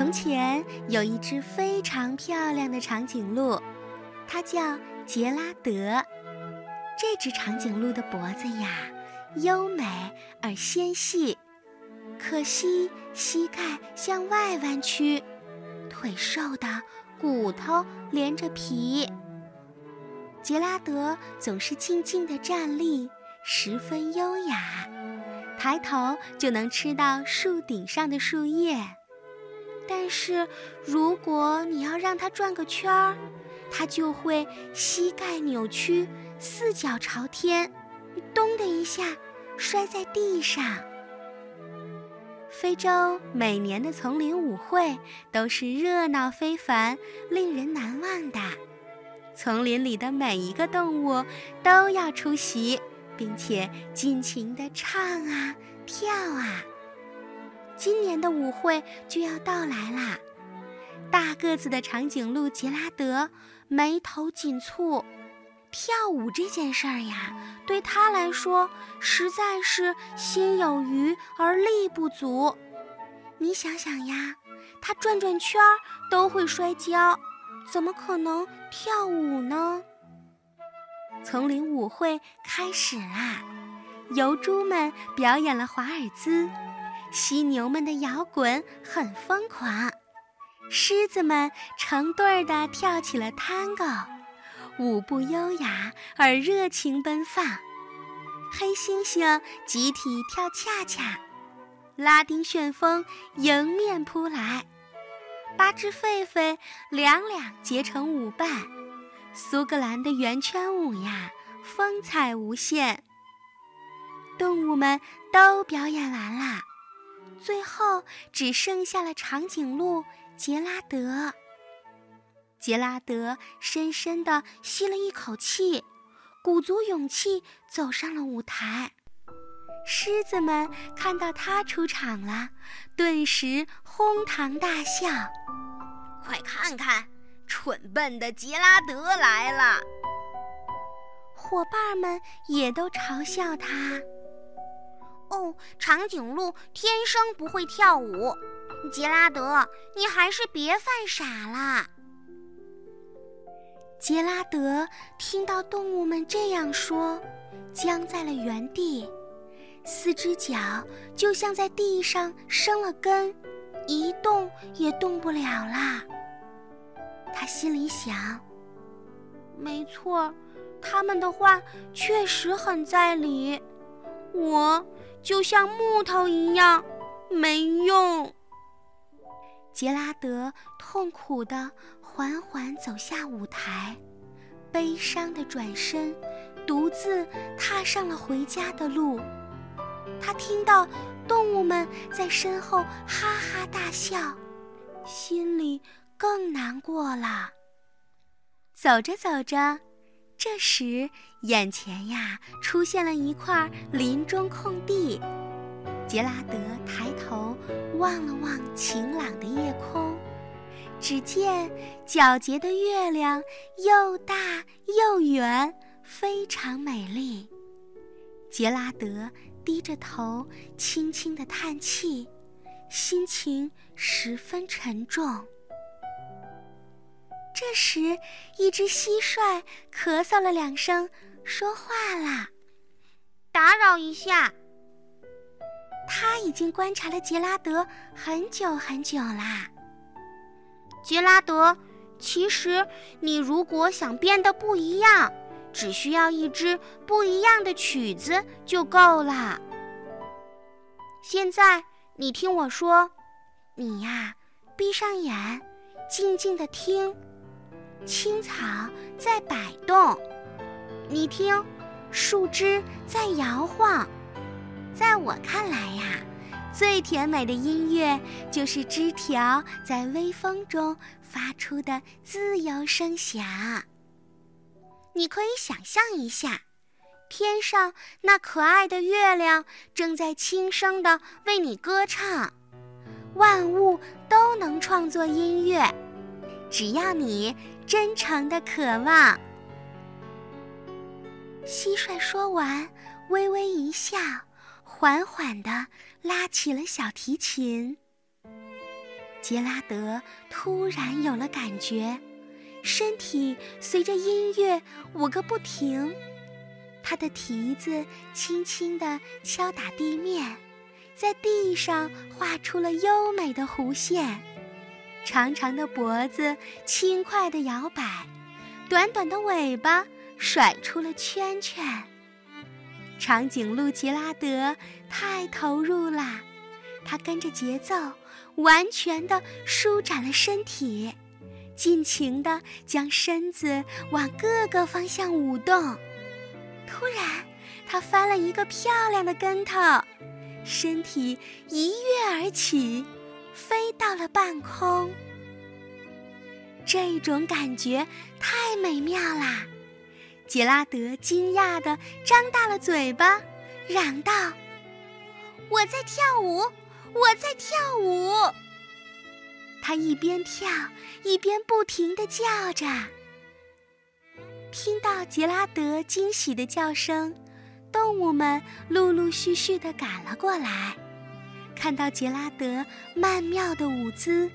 从前有一只非常漂亮的长颈鹿，它叫杰拉德。这只长颈鹿的脖子呀，优美而纤细，可惜膝盖向外弯曲，腿瘦的骨头连着皮。杰拉德总是静静地站立，十分优雅，抬头就能吃到树顶上的树叶。但是，如果你要让它转个圈儿，它就会膝盖扭曲，四脚朝天，咚的一下摔在地上。非洲每年的丛林舞会都是热闹非凡、令人难忘的。丛林里的每一个动物都要出席，并且尽情地唱啊跳啊。今年的舞会就要到来啦！大个子的长颈鹿杰拉德眉头紧蹙，跳舞这件事儿呀，对他来说实在是心有余而力不足。你想想呀，他转转圈儿都会摔跤。怎么可能跳舞呢？丛林舞会开始啦！疣猪们表演了华尔兹，犀牛们的摇滚很疯狂，狮子们成对儿的跳起了探戈，舞步优雅而热情奔放。黑猩猩集体跳恰恰，拉丁旋风迎面扑来。八只狒狒两两结成舞伴，苏格兰的圆圈舞呀，风采无限。动物们都表演完了，最后只剩下了长颈鹿杰拉德。杰拉德深深地吸了一口气，鼓足勇气走上了舞台。狮子们看到他出场了，顿时哄堂大笑。快看看，蠢笨的杰拉德来了！伙伴们也都嘲笑他。哦，长颈鹿天生不会跳舞，杰拉德，你还是别犯傻了。杰拉德听到动物们这样说，僵在了原地，四只脚就像在地上生了根，一动也动不了啦。他心里想：“没错，他们的话确实很在理。我就像木头一样没用。”杰拉德痛苦地缓缓走下舞台，悲伤地转身，独自踏上了回家的路。他听到动物们在身后哈哈大笑，心里……更难过了。走着走着，这时眼前呀出现了一块林中空地。杰拉德抬头望了望晴朗的夜空，只见皎洁的月亮又大又圆，非常美丽。杰拉德低着头轻轻地叹气，心情十分沉重。这时，一只蟋蟀咳嗽了两声，说话了：“打扰一下。”他已经观察了杰拉德很久很久啦。杰拉德，其实你如果想变得不一样，只需要一支不一样的曲子就够了。现在，你听我说，你呀，闭上眼，静静的听。青草在摆动，你听，树枝在摇晃。在我看来呀，最甜美的音乐就是枝条在微风中发出的自由声响。你可以想象一下，天上那可爱的月亮正在轻声地为你歌唱。万物都能创作音乐，只要你。真诚的渴望。蟋蟀说完，微微一笑，缓缓地拉起了小提琴。杰拉德突然有了感觉，身体随着音乐舞个不停。他的蹄子轻轻地敲打地面，在地上画出了优美的弧线。长长的脖子轻快地摇摆，短短的尾巴甩出了圈圈。长颈鹿吉拉德太投入了，他跟着节奏，完全地舒展了身体，尽情地将身子往各个方向舞动。突然，他翻了一个漂亮的跟头，身体一跃而起，飞到了半空。这种感觉太美妙啦！杰拉德惊讶地张大了嘴巴，嚷道：“我在跳舞，我在跳舞！”他一边跳一边不停地叫着。听到杰拉德惊喜的叫声，动物们陆陆续续地赶了过来。看到杰拉德曼妙的舞姿，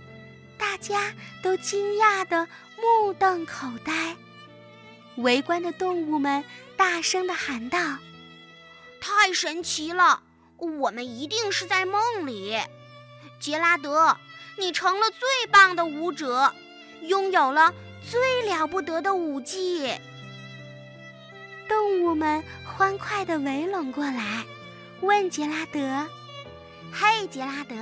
大家都惊讶的目瞪口呆。围观的动物们大声的喊道：“太神奇了！我们一定是在梦里。杰拉德，你成了最棒的舞者，拥有了。”最了不得的舞技！动物们欢快地围拢过来，问杰拉德：“嘿，杰拉德，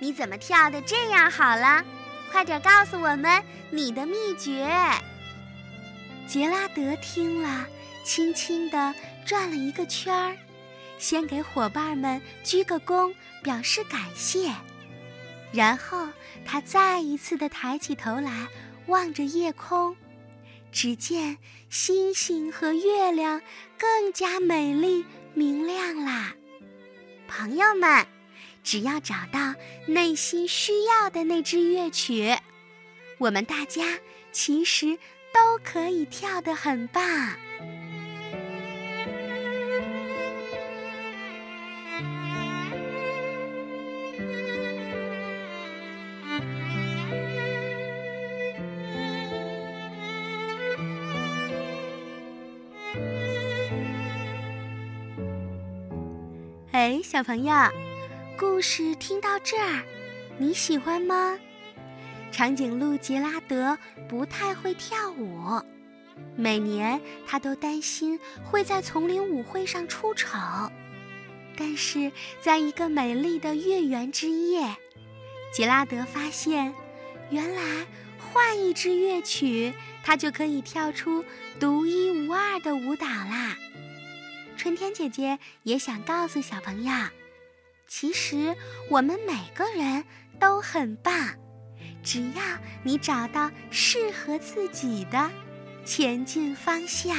你怎么跳得这样好了？快点告诉我们你的秘诀！”杰拉德听了，轻轻地转了一个圈儿，先给伙伴们鞠个躬，表示感谢，然后他再一次地抬起头来。望着夜空，只见星星和月亮更加美丽明亮啦。朋友们，只要找到内心需要的那支乐曲，我们大家其实都可以跳得很棒。哎，小朋友，故事听到这儿，你喜欢吗？长颈鹿杰拉德不太会跳舞，每年他都担心会在丛林舞会上出丑。但是，在一个美丽的月圆之夜，杰拉德发现，原来换一支乐曲，他就可以跳出独一无二的舞蹈啦。春天姐姐也想告诉小朋友，其实我们每个人都很棒，只要你找到适合自己的前进方向。